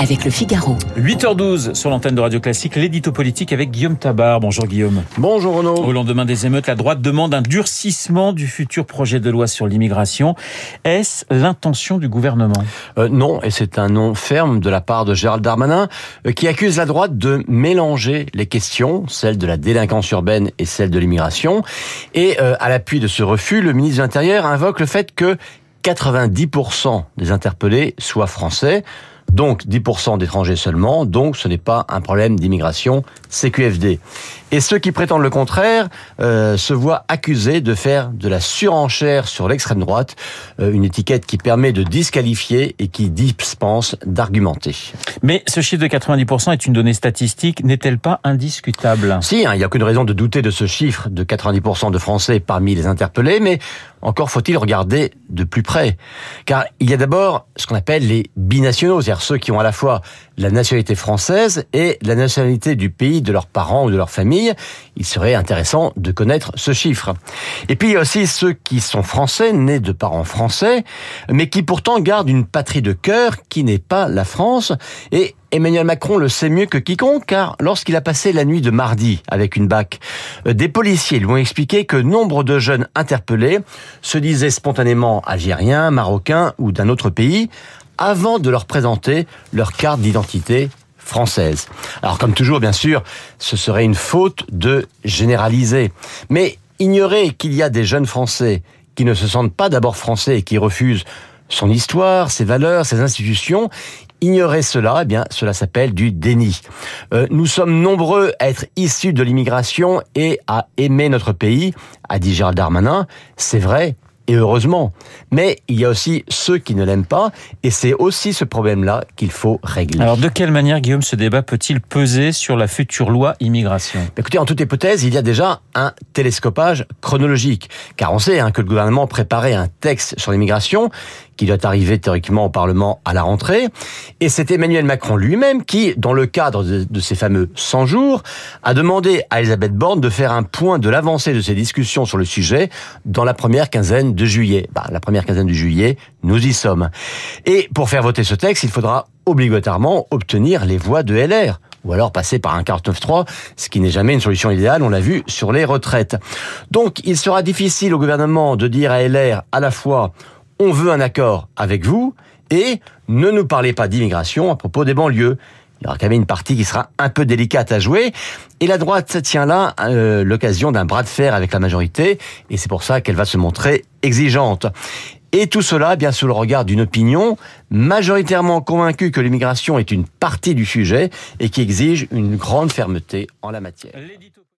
avec le Figaro. 8h12 sur l'antenne de Radio Classique, l'édito politique avec Guillaume Tabar. Bonjour Guillaume. Bonjour Renaud. Au lendemain des émeutes, la droite demande un durcissement du futur projet de loi sur l'immigration. Est-ce l'intention du gouvernement? Euh, Non, et c'est un nom ferme de la part de Gérald Darmanin euh, qui accuse la droite de mélanger les questions, celles de la délinquance urbaine et celles de l'immigration. Et euh, à l'appui de ce refus, le ministre de l'Intérieur invoque le fait que 90% des interpellés soient français donc 10% d'étrangers seulement, donc ce n'est pas un problème d'immigration CQFD. Et ceux qui prétendent le contraire euh, se voient accusés de faire de la surenchère sur l'extrême droite, euh, une étiquette qui permet de disqualifier et qui dispense d'argumenter. Mais ce chiffre de 90% est une donnée statistique, n'est-elle pas indiscutable? Si, hein, il n'y a aucune raison de douter de ce chiffre de 90% de Français parmi les interpellés, mais encore faut-il regarder de plus près. Car il y a d'abord ce qu'on appelle les binationaux, c'est-à-dire ceux qui ont à la fois la nationalité française et la nationalité du pays de leurs parents ou de leur famille. Il serait intéressant de connaître ce chiffre. Et puis il y a aussi ceux qui sont français, nés de parents français, mais qui pourtant gardent une patrie de cœur qui n'est pas la France. Et Emmanuel Macron le sait mieux que quiconque, car lorsqu'il a passé la nuit de mardi avec une bac, euh, des policiers lui ont expliqué que nombre de jeunes interpellés se disaient spontanément algériens, marocains ou d'un autre pays, avant de leur présenter leur carte d'identité française. Alors comme toujours, bien sûr, ce serait une faute de généraliser. Mais ignorer qu'il y a des jeunes Français qui ne se sentent pas d'abord français et qui refusent son histoire, ses valeurs, ses institutions, ignorer cela, eh bien, cela s'appelle du déni. Euh, nous sommes nombreux à être issus de l'immigration et à aimer notre pays, a dit Gérald Darmanin. C'est vrai, et heureusement. Mais il y a aussi ceux qui ne l'aiment pas, et c'est aussi ce problème-là qu'il faut régler. Alors de quelle manière, Guillaume, ce débat peut-il peser sur la future loi immigration? Écoutez, en toute hypothèse, il y a déjà un télescopage chronologique, car on sait hein, que le gouvernement préparait un texte sur l'immigration qui doit arriver théoriquement au Parlement à la rentrée. Et c'est Emmanuel Macron lui-même qui, dans le cadre de, ces fameux 100 jours, a demandé à Elisabeth Borne de faire un point de l'avancée de ces discussions sur le sujet dans la première quinzaine de juillet. Bah, la première quinzaine de juillet, nous y sommes. Et pour faire voter ce texte, il faudra obligatoirement obtenir les voix de LR ou alors passer par un 49-3, ce qui n'est jamais une solution idéale, on l'a vu sur les retraites. Donc il sera difficile au gouvernement de dire à LR à la fois on veut un accord avec vous et ne nous parlez pas d'immigration à propos des banlieues. Il y aura quand même une partie qui sera un peu délicate à jouer. Et la droite tient là euh, l'occasion d'un bras de fer avec la majorité. Et c'est pour ça qu'elle va se montrer exigeante. Et tout cela, bien sous le regard d'une opinion majoritairement convaincue que l'immigration est une partie du sujet et qui exige une grande fermeté en la matière.